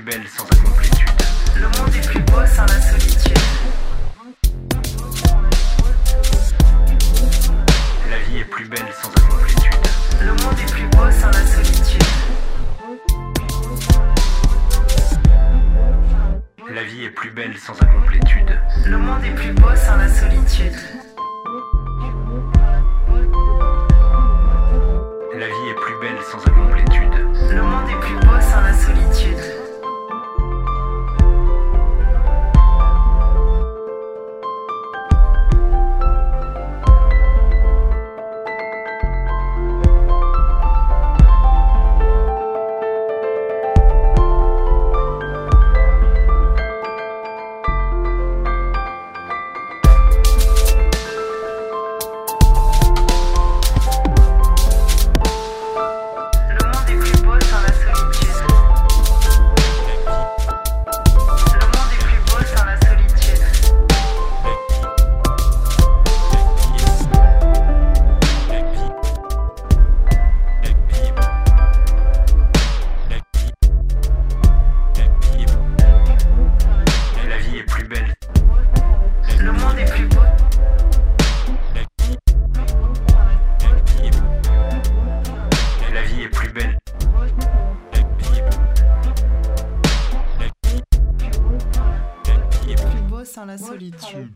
plus belle sans incomplétude. Le monde est plus beau sans la solitude. La vie est plus belle sans incomplétude. Le monde est plus beau sans la solitude. La vie est plus belle sans incomplétude. Le monde est plus beau sans la solitude. La vie est plus belle sans incomplétude. Le Sans la solitude.